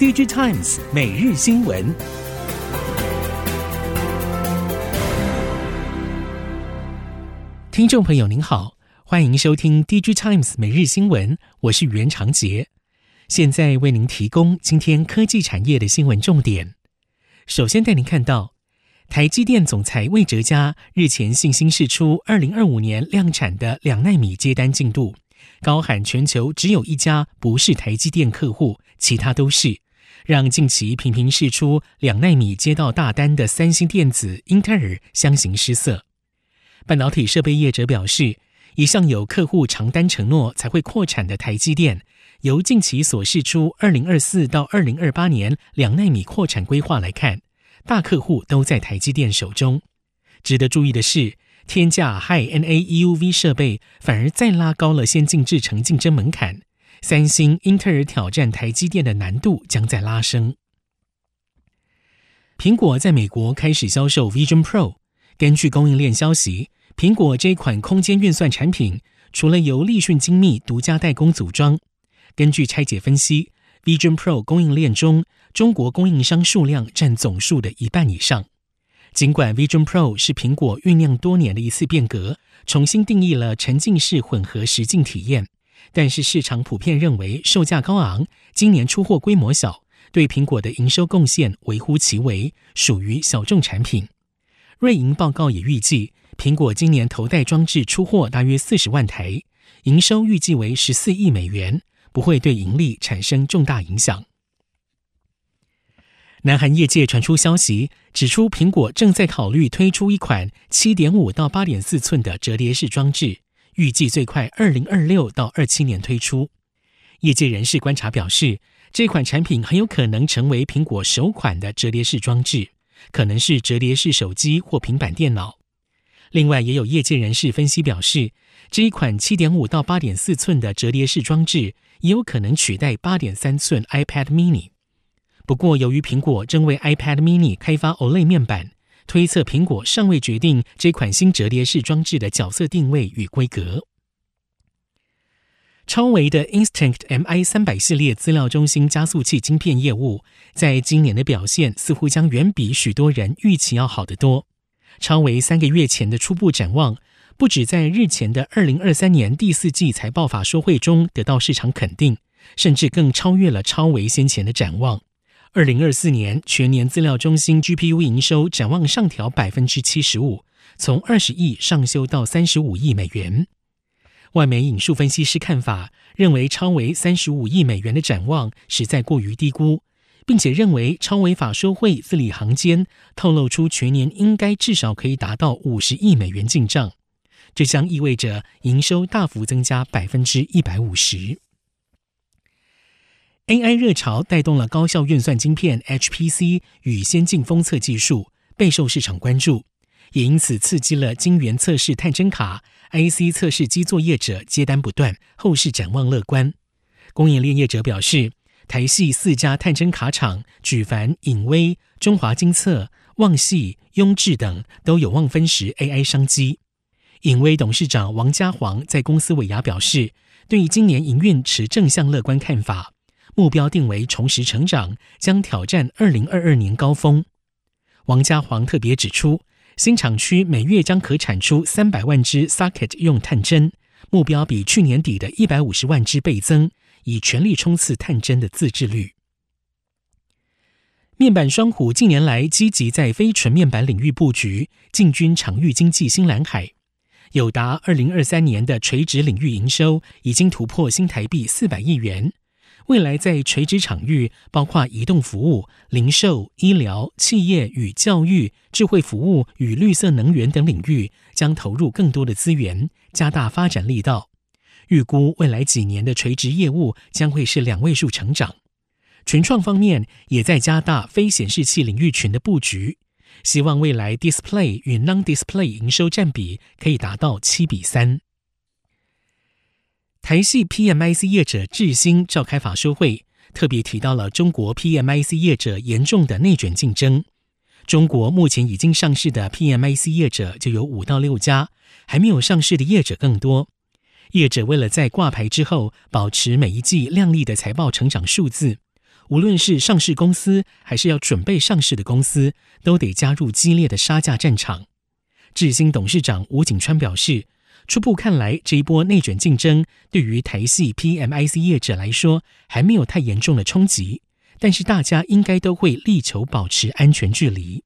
DigiTimes 每日新闻，听众朋友您好，欢迎收听 DigiTimes 每日新闻，我是袁长杰，现在为您提供今天科技产业的新闻重点。首先带您看到，台积电总裁魏哲嘉日前信心释出二零二五年量产的两纳米接单进度。高喊全球只有一家不是台积电客户，其他都是，让近期频频释出两奈米接到大单的三星电子、英特尔相形失色。半导体设备业者表示，一向有客户长单承诺才会扩产的台积电，由近期所释出二零二四到二零二八年两纳米扩产规划来看，大客户都在台积电手中。值得注意的是，天价 High-NA EUV 设备反而再拉高了先进制程竞争门槛，三星、英特尔挑战台积电的难度将在拉升。苹果在美国开始销售 Vision Pro。根据供应链消息，苹果这款空间运算产品除了由立讯精密独家代工组装，根据拆解分析，Vision Pro 供应链中中国供应商数量占总数的一半以上。尽管 Vision Pro 是苹果酝酿多年的一次变革，重新定义了沉浸式混合实境体验，但是市场普遍认为售价高昂，今年出货规模小，对苹果的营收贡献微乎其微，属于小众产品。瑞银报告也预计，苹果今年头戴装置出货大约四十万台，营收预计为十四亿美元，不会对盈利产生重大影响。南韩业界传出消息，指出苹果正在考虑推出一款七点五到八点四寸的折叠式装置，预计最快二零二六到二七年推出。业界人士观察表示，这款产品很有可能成为苹果首款的折叠式装置，可能是折叠式手机或平板电脑。另外，也有业界人士分析表示，这一款七点五到八点四寸的折叠式装置也有可能取代八点三寸 iPad Mini。不过，由于苹果正为 iPad Mini 开发 OLED 面板，推测苹果尚未决定这款新折叠式装置的角色定位与规格。超维的 Instinct MI 三百系列资料中心加速器晶片业务，在今年的表现似乎将远比许多人预期要好得多。超维三个月前的初步展望，不止在日前的二零二三年第四季财报法说会中得到市场肯定，甚至更超越了超维先前的展望。二零二四年全年资料中心 GPU 营收展望上调百分之七十五，从二十亿上修到三十五亿美元。外媒引述分析师看法，认为超微三十五亿美元的展望实在过于低估，并且认为超微法说会字里行间透露出全年应该至少可以达到五十亿美元进账，这将意味着营收大幅增加百分之一百五十。AI 热潮带动了高效运算晶片 HPC 与先进封测技术，备受市场关注，也因此刺激了晶圆测试探针卡、IC 测试机作业者接单不断，后市展望乐观。供应链业者表示，台系四家探针卡厂举凡影威、中华晶测、旺系、雍智等都有望分食 AI 商机。影威董事长王家煌在公司尾牙表示，对于今年营运持正向乐观看法。目标定为重拾成长，将挑战二零二二年高峰。王家煌特别指出，新厂区每月将可产出三百万支 Socket 用探针，目标比去年底的一百五十万支倍增，以全力冲刺探针的自制率。面板双虎近年来积极在非纯面板领域布局，进军场域经济新蓝海，友达二零二三年的垂直领域营收已经突破新台币四百亿元。未来在垂直场域，包括移动服务、零售、医疗、企业与教育、智慧服务与绿色能源等领域，将投入更多的资源，加大发展力道。预估未来几年的垂直业务将会是两位数成长。群创方面也在加大非显示器领域群的布局，希望未来 Display 与 Non-Display 营收占比可以达到七比三。台系 PMIC 业者智新召开法说会，特别提到了中国 PMIC 业者严重的内卷竞争。中国目前已经上市的 PMIC 业者就有五到六家，还没有上市的业者更多。业者为了在挂牌之后保持每一季亮丽的财报成长数字，无论是上市公司还是要准备上市的公司，都得加入激烈的杀价战场。智新董事长吴景川表示，初步看来，这一波内卷竞争对于台系 PMIC 业者来说还没有太严重的冲击，但是大家应该都会力求保持安全距离。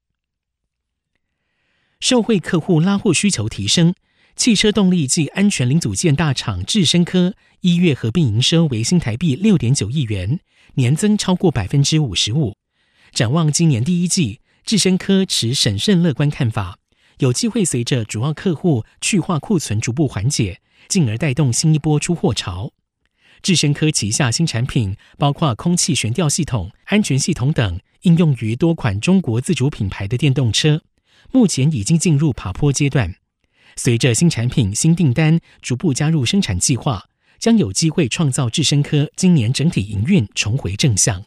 受惠客户拉货需求提升，汽车动力暨安全零组件大厂智深科一月合并营收为新台币六点九亿元，年增超过百分之五十五。展望今年第一季，智深科持审慎乐观看法。有机会随着主要客户去化库存逐步缓解，进而带动新一波出货潮。智深科旗下新产品包括空气悬吊系统、安全系统等，应用于多款中国自主品牌的电动车，目前已经进入爬坡阶段。随着新产品新订单逐步加入生产计划，将有机会创造智深科今年整体营运重回正向。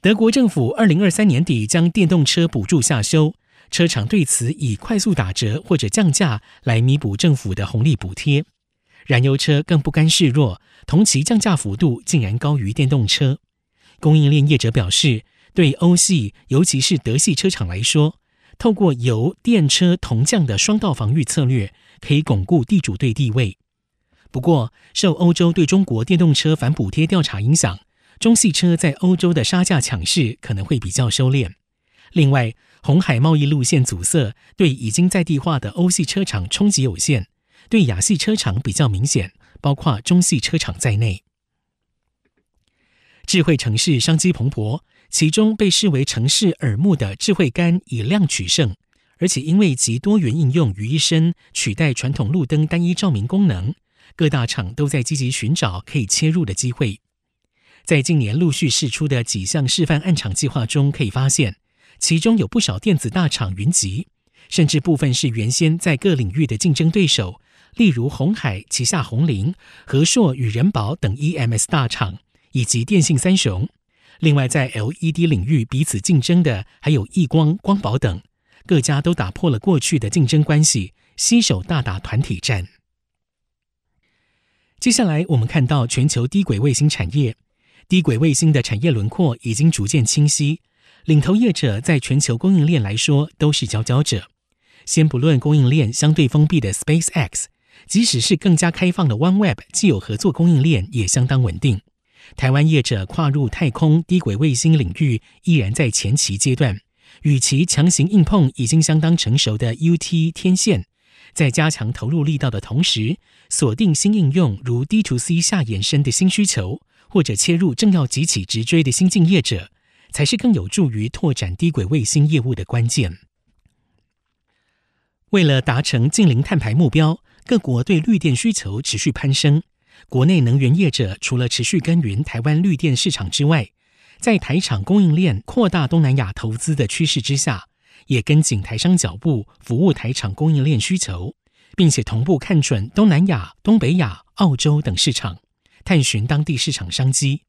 德国政府二零二三年底将电动车补助下修。车厂对此以快速打折或者降价来弥补政府的红利补贴，燃油车更不甘示弱，同期降价幅度竟然高于电动车。供应链业者表示，对欧系尤其是德系车厂来说，透过油电车同降的双道防御策略，可以巩固地主队地位。不过，受欧洲对中国电动车反补贴调查影响，中系车在欧洲的杀价抢势可能会比较收敛。另外，红海贸易路线阻塞对已经在地化的欧系车厂冲击有限，对亚系车厂比较明显，包括中系车厂在内。智慧城市商机蓬勃，其中被视为城市耳目的智慧杆以量取胜，而且因为集多元应用于一身，取代传统路灯单一照明功能，各大厂都在积极寻找可以切入的机会。在近年陆续释出的几项示范案场计划中，可以发现。其中有不少电子大厂云集，甚至部分是原先在各领域的竞争对手，例如鸿海旗下鸿霖、和硕与人保等 EMS 大厂，以及电信三雄。另外，在 LED 领域彼此竞争的还有亿光、光宝等，各家都打破了过去的竞争关系，携手大打团体战。接下来，我们看到全球低轨卫星产业，低轨卫星的产业轮廓已经逐渐清晰。领头业者在全球供应链来说都是佼佼者。先不论供应链相对封闭的 SpaceX，即使是更加开放的 OneWeb，既有合作供应链也相当稳定。台湾业者跨入太空低轨卫星领域依然在前期阶段，与其强行硬碰已经相当成熟的 UT 天线，在加强投入力道的同时，锁定新应用如 D to C 下延伸的新需求，或者切入正要急起直追的新进业者。才是更有助于拓展低轨卫星业务的关键。为了达成净零碳排目标，各国对绿电需求持续攀升。国内能源业者除了持续耕耘台湾绿电市场之外，在台厂供应链扩大东南亚投资的趋势之下，也跟紧台商脚步，服务台厂供应链需求，并且同步看准东南亚、东北亚、澳洲等市场，探寻当地市场商机。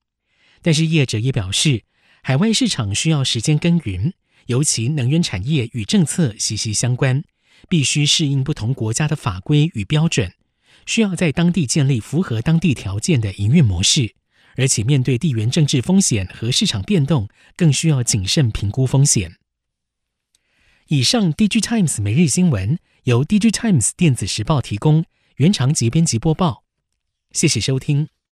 但是业者也表示，海外市场需要时间耕耘，尤其能源产业与政策息息相关，必须适应不同国家的法规与标准，需要在当地建立符合当地条件的营运模式，而且面对地缘政治风险和市场变动，更需要谨慎评估风险。以上，DG Times 每日新闻由 DG Times 电子时报提供，原长节编辑播报，谢谢收听。